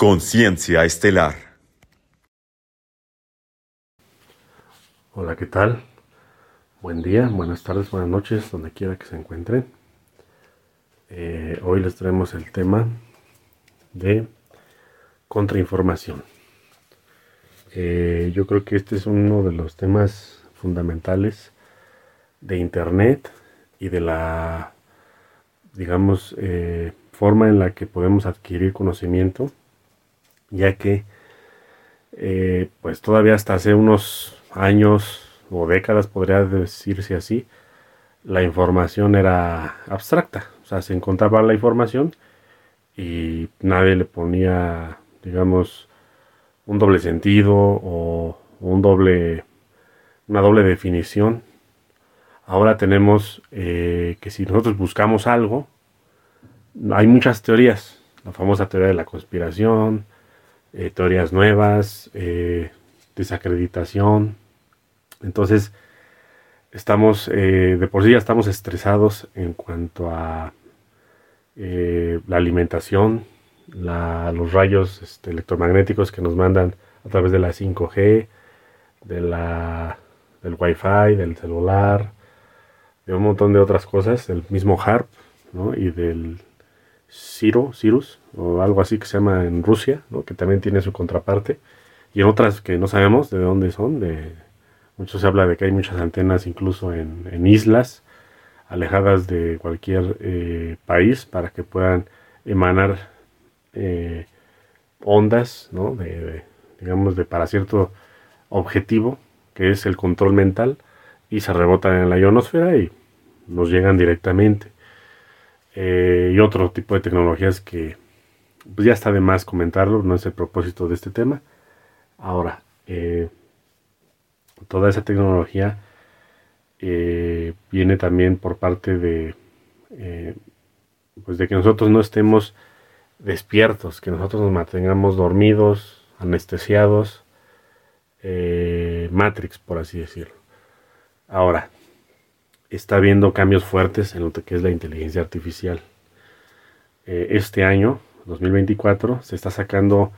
Conciencia Estelar. Hola, ¿qué tal? Buen día, buenas tardes, buenas noches, donde quiera que se encuentren. Eh, hoy les traemos el tema de contrainformación. Eh, yo creo que este es uno de los temas fundamentales de Internet y de la, digamos, eh, forma en la que podemos adquirir conocimiento, ya que, pues todavía hasta hace unos años o décadas, podría decirse así, la información era abstracta. O sea, se encontraba la información y nadie le ponía, digamos, un doble sentido o un doble, una doble definición. Ahora tenemos eh, que si nosotros buscamos algo, hay muchas teorías. La famosa teoría de la conspiración, eh, teorías nuevas, eh, desacreditación, entonces, estamos, eh, de por sí ya estamos estresados en cuanto a la alimentación, los rayos este, electromagnéticos que nos mandan a través de la 5G, de la, del Wi-Fi, del celular, de un montón de otras cosas, del mismo HARP ¿no? y del Ciro, Cirus, o algo así que se llama en Rusia, que también tiene su contraparte, y en otras que no sabemos de dónde son, de mucho se habla de que hay muchas antenas incluso en, islas alejadas de cualquier eh, país para que puedan emanar eh, ondas, ¿no? De, digamos, de para cierto objetivo, que es el control mental, y se rebotan en la ionosfera y nos llegan directamente. Eh, y otro tipo de tecnologías que pues ya está de más comentarlo, no es el propósito de este tema. Ahora, toda esa tecnología eh, viene también por parte de, eh, pues de que nosotros no estemos despiertos, que nosotros nos mantengamos dormidos, anestesiados, eh, Matrix, por así decirlo. Ahora, está habiendo cambios fuertes en lo que es la inteligencia artificial. este año, 2024, se está sacando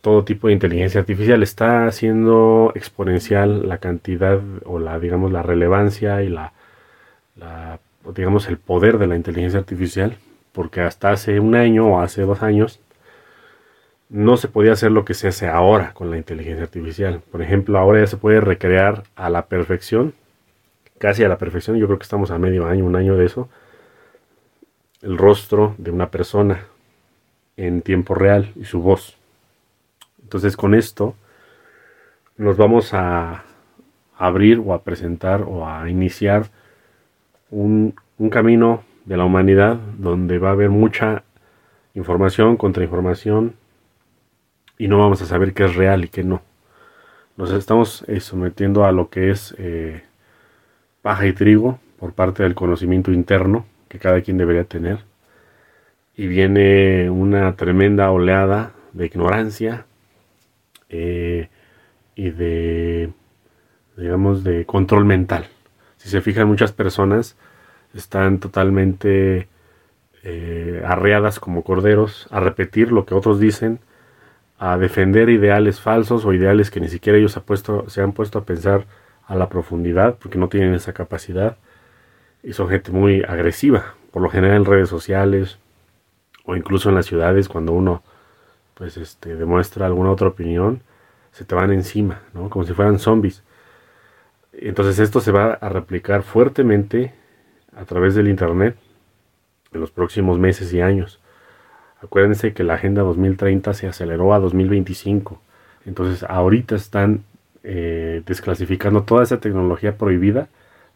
todo tipo de inteligencia artificial. Está haciendo exponencial la cantidad o la, digamos, la relevancia y la, digamos, el poder de la inteligencia artificial, porque hasta hace un año o hace dos años no se podía hacer lo que se hace ahora con la inteligencia artificial. Por ejemplo, ahora ya se puede recrear a la perfección, casi a la perfección, yo creo que estamos a medio año, un año de eso, el rostro de una persona en tiempo real y su voz. Entonces con esto nos vamos a abrir o a presentar o a iniciar un, camino de la humanidad donde va a haber mucha información, contrainformación y no vamos a saber qué es real y qué no. Nos estamos eh, sometiendo a lo que es eh, paja y trigo por parte del conocimiento interno que cada quien debería tener. Y viene una tremenda oleada de ignorancia, eh, y de, digamos, de control mental. Si se fijan, muchas personas están totalmente eh, arreadas como corderos a repetir lo que otros dicen, a defender ideales falsos o ideales que ni siquiera ellos se han puesto a pensar a la profundidad porque no tienen esa capacidad y son gente muy agresiva, por lo general en redes sociales o incluso en las ciudades cuando uno pues este, demuestra alguna otra opinión, se te van encima, ¿no? Como si fueran zombies. Entonces esto se va a replicar fuertemente a través del Internet en los próximos meses y años. Acuérdense que la Agenda 2030 se aceleró a 2025. Entonces ahorita están eh, desclasificando toda esa tecnología prohibida.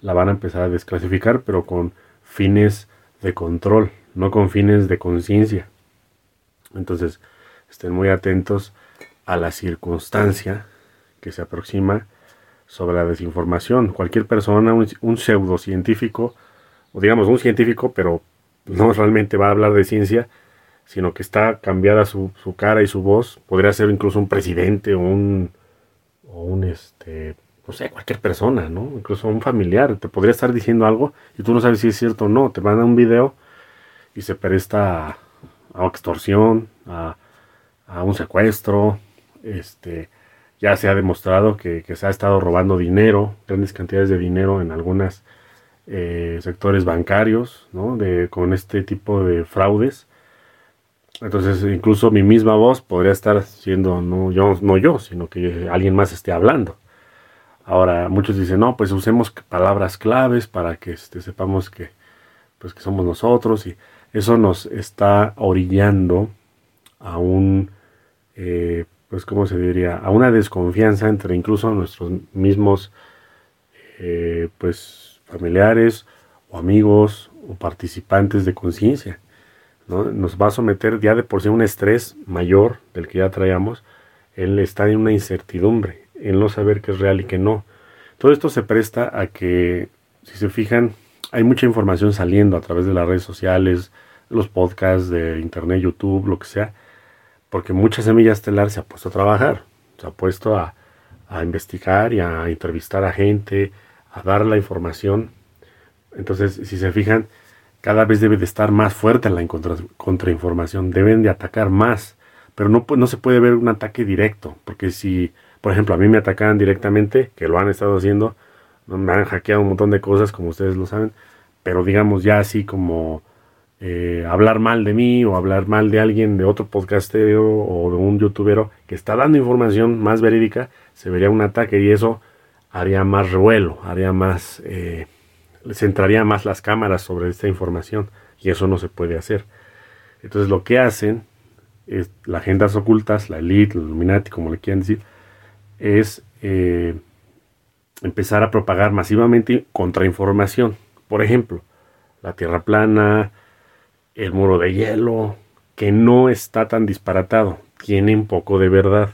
La van a empezar a desclasificar, pero con fines de control, no con fines de conciencia. Entonces, estén muy atentos a la circunstancia que se aproxima sobre la desinformación. Cualquier persona, un, pseudocientífico, o digamos un científico, pero no realmente va a hablar de ciencia, sino que está cambiada su, cara y su voz, podría ser incluso un presidente o un, o un este, no sé, cualquier persona, ¿no? Incluso un familiar, te podría estar diciendo algo y tú no sabes si es cierto o no, te manda un video y se presta a extorsión, a a un secuestro, este, ya se ha demostrado que, se ha estado robando dinero, grandes cantidades de dinero en algunos eh, sectores bancarios, ¿no? De, con este tipo de fraudes. Entonces, incluso mi misma voz podría estar siendo no yo, no yo, sino que alguien más esté hablando. Ahora, muchos dicen, no, pues usemos palabras claves para que este, sepamos que, pues, que somos nosotros y eso nos está orillando a un, eh, pues, ¿cómo se diría? A una desconfianza entre incluso nuestros mismos, eh, pues, familiares o amigos o participantes de conciencia. Nos va a someter ya de por sí un estrés mayor del que ya traíamos, el estar en una incertidumbre, el no saber qué es real y qué no. Todo esto se presta a que, si se fijan, hay mucha información saliendo a través de las redes sociales, los podcasts de internet, YouTube, lo que sea, porque mucha semilla estelar se ha puesto a trabajar, se ha puesto a, investigar y a entrevistar a gente, a dar la información. Entonces, si se fijan, cada vez debe de estar más fuerte en la contra, contrainformación, deben de atacar más, pero no, no se puede ver un ataque directo, porque si, por ejemplo, a mí me atacan directamente, que lo han estado haciendo, me han hackeado un montón de cosas, como ustedes lo saben, pero digamos ya así como eh, hablar mal de mí o hablar mal de alguien de otro podcastero o de un youtubero que está dando información más verídica, se vería un ataque y eso haría más revuelo, haría más, eh, centraría más las cámaras sobre esta información y eso no se puede hacer. Entonces lo que hacen las agendas ocultas, la elite, los Illuminati, como le quieran decir, es eh, empezar a propagar masivamente contrainformación. Por ejemplo, la Tierra plana, el muro de hielo, que no está tan disparatado, tiene un poco de verdad.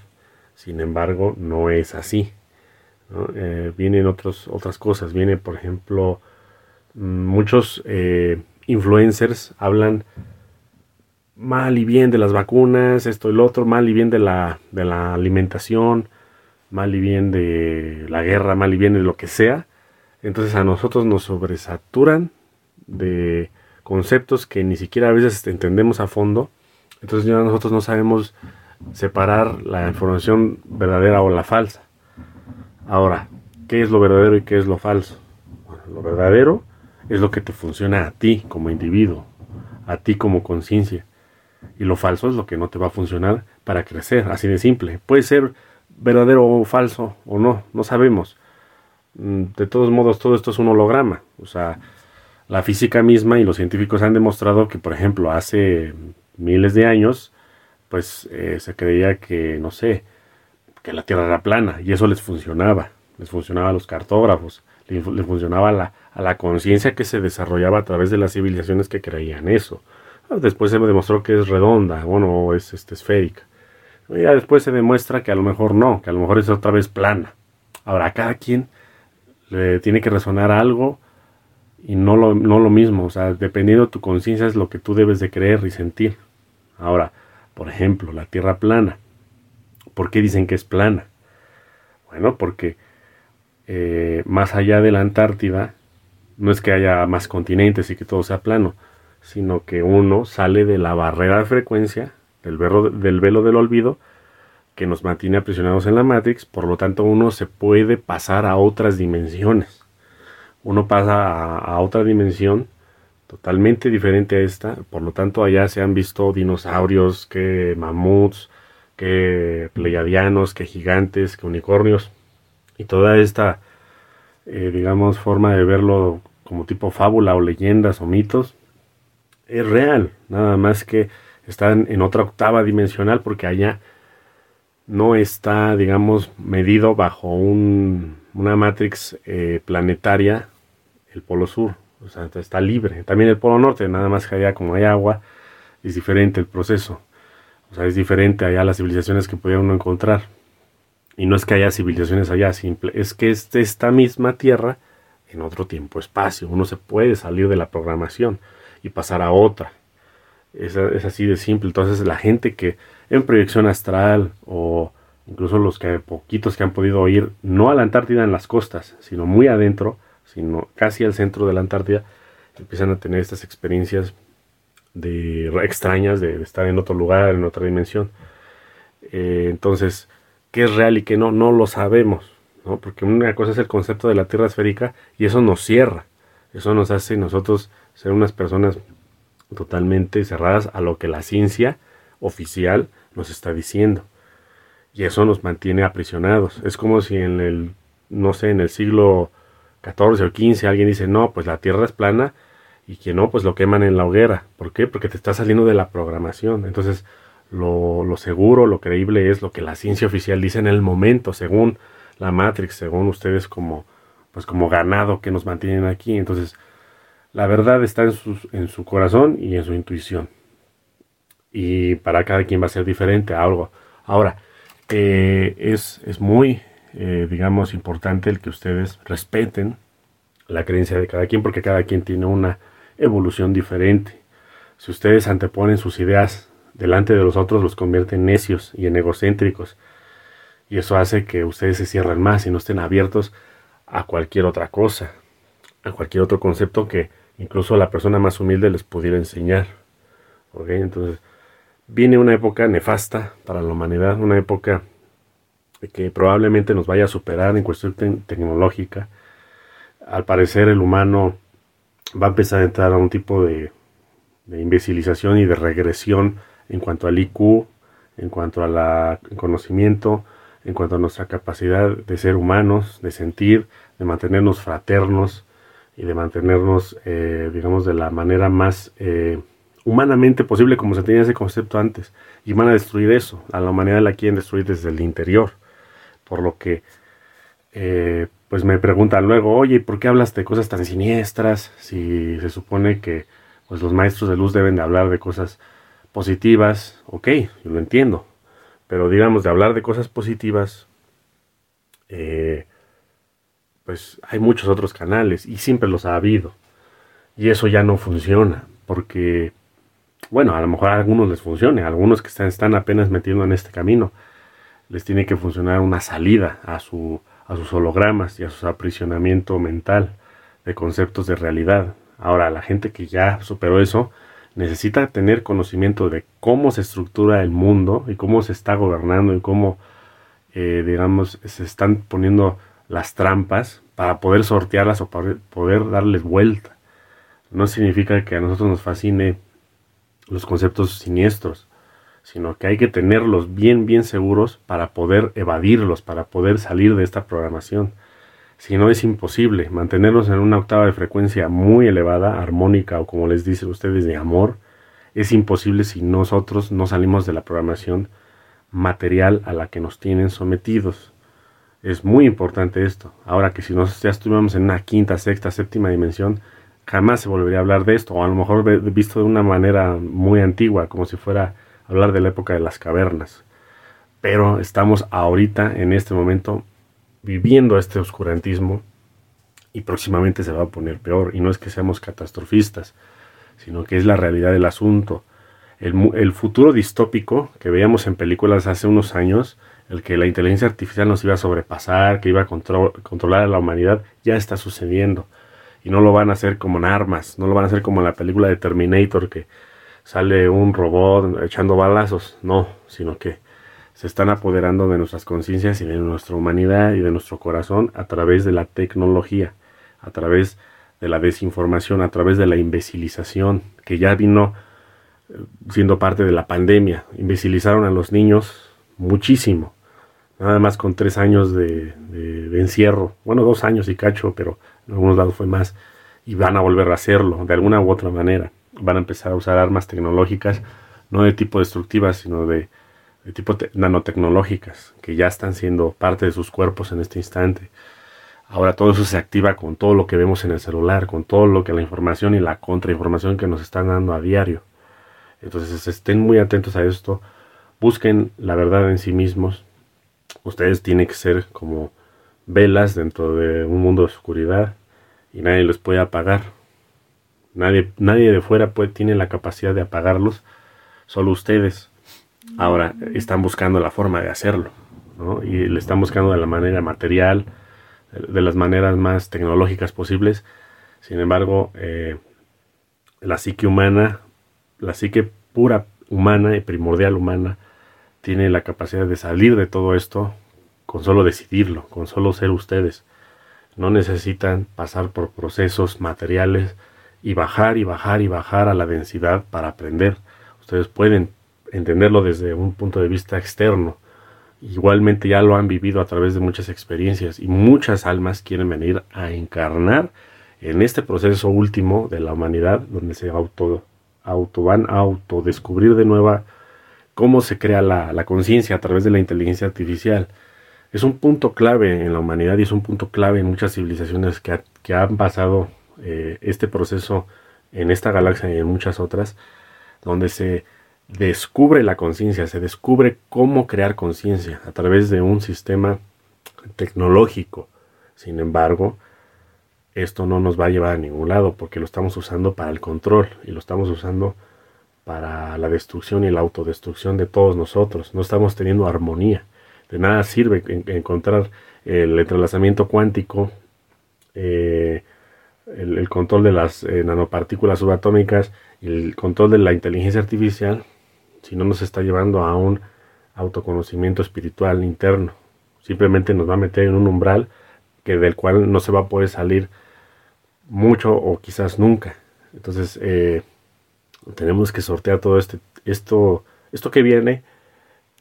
Sin embargo, no es así. Eh, vienen otros, otras cosas. Viene, por ejemplo, muchos eh, influencers hablan mal y bien de las vacunas, esto y lo otro, mal y bien de la, de la alimentación, mal y bien de la guerra, mal y bien de lo que sea. Entonces a nosotros nos sobresaturan de conceptos que ni siquiera a veces entendemos a fondo. Entonces ya nosotros no sabemos separar la información verdadera o la falsa. Ahora, ¿qué es lo verdadero y qué es lo falso? lo verdadero es lo que te funciona a ti como individuo, a ti como conciencia. Y lo falso es lo que no te va a funcionar para crecer, así de simple. Puede ser verdadero o falso o no, no sabemos. Mm, de todos modos, todo esto es un holograma. O sea, la física misma y los científicos han demostrado que, por ejemplo, hace miles de años, pues eh, se creía que, no sé, que la Tierra era plana y eso les funcionaba. Les funcionaba a los cartógrafos, les, funcionaba a la, conciencia que se desarrollaba a través de las civilizaciones que creían eso. Después se demostró que es redonda, bueno, es este, esférica. Ya después se demuestra que a lo mejor no, que a lo mejor es otra vez plana. Ahora, a cada quien le tiene que resonar algo y no lo, no lo mismo. O sea, dependiendo de tu conciencia es lo que tú debes de creer y sentir. Ahora, por ejemplo, la Tierra plana. ¿Por qué dicen que es plana? Bueno, porque eh, más allá de la Antártida, no es que haya más continentes y que todo sea plano, sino que uno sale de la barrera de frecuencia del velo, del velo del olvido que nos mantiene aprisionados en la Matrix, por lo tanto uno se puede pasar a otras dimensiones. Uno pasa a, otra dimensión totalmente diferente a esta, por lo tanto allá se han visto dinosaurios, que mamuts, que pleiadianos, que gigantes, que unicornios, y toda esta, eh, digamos, forma de verlo como tipo fábula o leyendas o mitos, es real, nada más que están en otra octava dimensional porque allá no está, digamos, medido bajo un, una matrix eh, planetaria el polo sur, o sea, está libre. También el polo norte, nada más que allá como hay agua, es diferente el proceso. O sea, es diferente allá las civilizaciones que uno encontrar. Y no es que haya civilizaciones allá, simple, es que es esta misma Tierra en otro tiempo-espacio. Uno se puede salir de la programación y pasar a otra. Es, así de simple. Entonces la gente que en proyección astral o incluso los que poquitos que han podido ir, no a la Antártida en las costas, sino muy adentro, sino casi al centro de la Antártida, empiezan a tener estas experiencias de extrañas de, estar en otro lugar, en otra dimensión. Eh, entonces, ¿qué es real y qué no? No lo sabemos, ¿no? Porque una cosa es el concepto de la Tierra esférica y eso nos cierra. Eso nos hace nosotros ser unas personas totalmente cerradas a lo que la ciencia oficial nos está diciendo. Y eso nos mantiene aprisionados. Es como si en el, no sé, en el siglo XIV o XV alguien dice, no, pues la Tierra es plana y que no, pues lo queman en la hoguera. ¿Por qué? Porque te está saliendo de la programación. Entonces, lo, seguro, lo creíble es lo que la ciencia oficial dice en el momento, según la Matrix, según ustedes como, pues como ganado que nos mantienen aquí. Entonces, la verdad está en su, en su corazón y en su intuición. Y para cada quien va a ser diferente algo. Ahora, eh, es, es, muy, eh, digamos, importante el que ustedes respeten la creencia de cada quien, porque cada quien tiene una evolución diferente. Si ustedes anteponen sus ideas delante de los otros, los convierten en necios y en egocéntricos. Y eso hace que ustedes se cierren más y no estén abiertos a cualquier otra cosa, a cualquier otro concepto que incluso la persona más humilde les pudiera enseñar. Entonces, viene una época nefasta para la humanidad, una época que probablemente nos vaya a superar en cuestión tecnológica. Al parecer el humano va a empezar a entrar a un tipo de, de imbecilización y de regresión en cuanto al IQ, en cuanto al conocimiento, en cuanto a nuestra capacidad de ser humanos, de sentir, de mantenernos fraternos y de mantenernos, eh, digamos, de la manera más eh, humanamente posible como se tenía ese concepto antes. Y van a destruir eso. A la humanidad la quieren destruir desde el interior. Por lo que, eh, pues me preguntan luego, oye, ¿por qué hablas de cosas tan siniestras? Si se supone que pues, los maestros de luz deben de hablar de cosas positivas, ok, yo lo entiendo, pero digamos de hablar de cosas positivas, eh, pues hay muchos otros canales y siempre los ha habido. Y eso ya no funciona, porque, bueno, a lo mejor a algunos les funcione, algunos que están, están apenas metiendo en este camino, les tiene que funcionar una salida a, su, a sus hologramas y a su aprisionamiento mental de conceptos de realidad. Ahora, la gente que ya superó eso, necesita tener conocimiento de cómo se estructura el mundo y cómo se está gobernando y cómo, eh, digamos, se están poniendo las trampas para poder sortearlas o poder darles vuelta. No significa que a nosotros nos fascine los conceptos siniestros, sino que hay que tenerlos bien, bien seguros para poder evadirlos, para poder salir de esta programación. Si no es imposible mantenernos en una octava de frecuencia muy elevada, armónica o como les dicen ustedes de amor, es imposible si nosotros no salimos de la programación material a la que nos tienen sometidos. Es muy importante esto. Ahora que si nos ya estuviéramos en una quinta, sexta, séptima dimensión, jamás se volvería a hablar de esto, o a lo mejor visto de una manera muy antigua, como si fuera hablar de la época de las cavernas. Pero estamos ahorita, en este momento, viviendo este oscurantismo y próximamente se va a poner peor. Y no es que seamos catastrofistas, sino que es la realidad del asunto. El, futuro distópico que veíamos en películas hace unos años, el que la inteligencia artificial nos iba a sobrepasar, que iba a controlar a la humanidad, ya está sucediendo. Y no lo van a hacer como en armas, no lo van a hacer como en la película de Terminator, que sale un robot echando balazos, no, sino que se están apoderando de nuestras conciencias y de nuestra humanidad y de nuestro corazón a través de la tecnología, a través de la desinformación, a través de la imbecilización, que ya vino eh, siendo parte de la pandemia. Imbecilizaron a los niños muchísimo, nada más con tres años de, encierro, bueno, dos años y cacho, pero en algunos lados fue más, y van a volver a hacerlo de alguna u otra manera. Van a empezar a usar armas tecnológicas, no de tipo destructivas, sino de de tipo nanotecnológicas que ya están siendo parte de sus cuerpos en este instante. Ahora todo eso se activa con todo lo que vemos en el celular, con todo lo que la información y la contrainformación que nos están dando a diario. Entonces estén muy atentos a esto, busquen la verdad en sí mismos. Ustedes tienen que ser como velas dentro de un mundo de oscuridad y nadie los puede apagar. Nadie, nadie de fuera puede, tiene la capacidad de apagarlos, solo ustedes. Ahora están buscando la forma de hacerlo, ¿no? Y le están buscando de la manera material, de las maneras más tecnológicas posibles. Sin embargo, eh, la psique humana, la psique pura humana y primordial humana, tiene la capacidad de salir de todo esto con solo decidirlo, con solo ser ustedes. No necesitan pasar por procesos materiales y bajar y bajar y bajar a la densidad para aprender. Ustedes pueden entenderlo desde un punto de vista externo. Igualmente ya lo han vivido a través de muchas experiencias y muchas almas quieren venir a encarnar en este proceso último de la humanidad donde se auto, auto van a autodescubrir de nueva cómo se crea la, la conciencia a través de la inteligencia artificial. Es un punto clave en la humanidad y es un punto clave en muchas civilizaciones que, que han pasado eh, este proceso en esta galaxia y en muchas otras, donde se descubre la conciencia, se descubre cómo crear conciencia a través de un sistema tecnológico. Sin embargo, esto no nos va a llevar a ningún lado porque lo estamos usando para el control y lo estamos usando para la destrucción y la autodestrucción de todos nosotros. No estamos teniendo armonía. De nada sirve encontrar el entrelazamiento cuántico, eh, el, control de las eh, nanopartículas subatómicas el control de la inteligencia artificial si no nos está llevando a un autoconocimiento espiritual interno. Simplemente nos va a meter en un umbral que del cual no se va a poder salir mucho o quizás nunca. Entonces, eh, tenemos que sortear todo este, esto, esto que viene,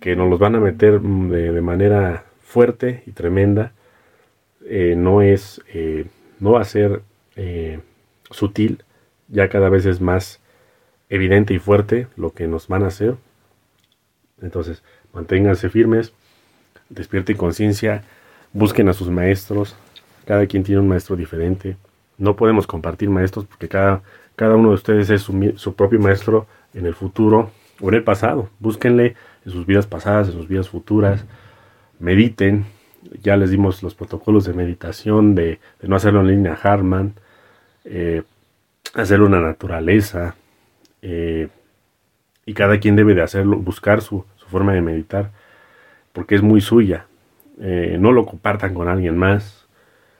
que nos los van a meter de, manera fuerte y tremenda. Eh, no es, eh, no va a ser sutil, ya cada vez es más evidente y fuerte lo que nos van a hacer. Entonces, manténganse firmes, despierten conciencia, busquen a sus maestros, cada quien tiene un maestro diferente. No podemos compartir maestros porque cada, cada uno de ustedes es su, propio maestro en el futuro o en el pasado. Búsquenle en sus vidas pasadas, en sus vidas futuras. Mediten. Ya les dimos los protocolos de meditación, de, no hacerlo en línea Harman, eh, hacerlo en la naturaleza. Eh, y cada quien debe de hacerlo, buscar su, forma de meditar, porque es muy suya. Eh, no lo compartan con alguien más.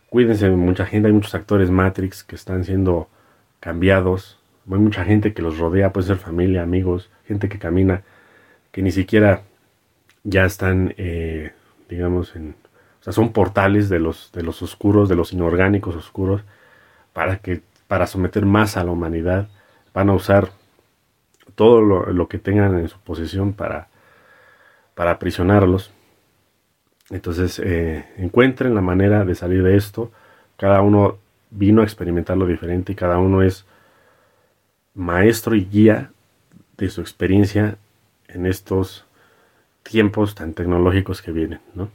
Cuídense de mucha gente, hay muchos actores Matrix que están siendo cambiados. Hay mucha gente que los rodea, puede ser familia, amigos, gente que camina, que ni siquiera ya están, eh, digamos, en, o sea, son portales de los, de los oscuros, de los inorgánicos oscuros, para que, para someter más a la humanidad, van a usar todo lo, que tengan en su posesión para, para aprisionarlos. Entonces, eh, encuentren la manera de salir de esto. Cada uno vino a experimentar lo diferente y cada uno es maestro y guía de su experiencia en estos tiempos tan tecnológicos que vienen, ¿no?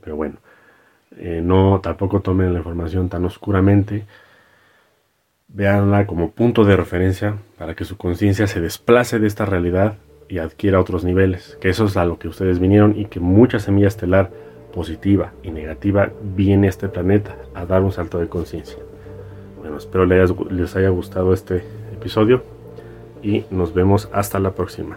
Pero bueno, eh, no tampoco tomen la información tan oscuramente, véanla como punto de referencia para que su conciencia se desplace de esta realidad y adquiera otros niveles, que eso es a lo que ustedes vinieron y que mucha semilla estelar positiva y negativa viene a este planeta a dar un salto de conciencia. Bueno, espero les haya gustado este episodio y nos vemos hasta la próxima.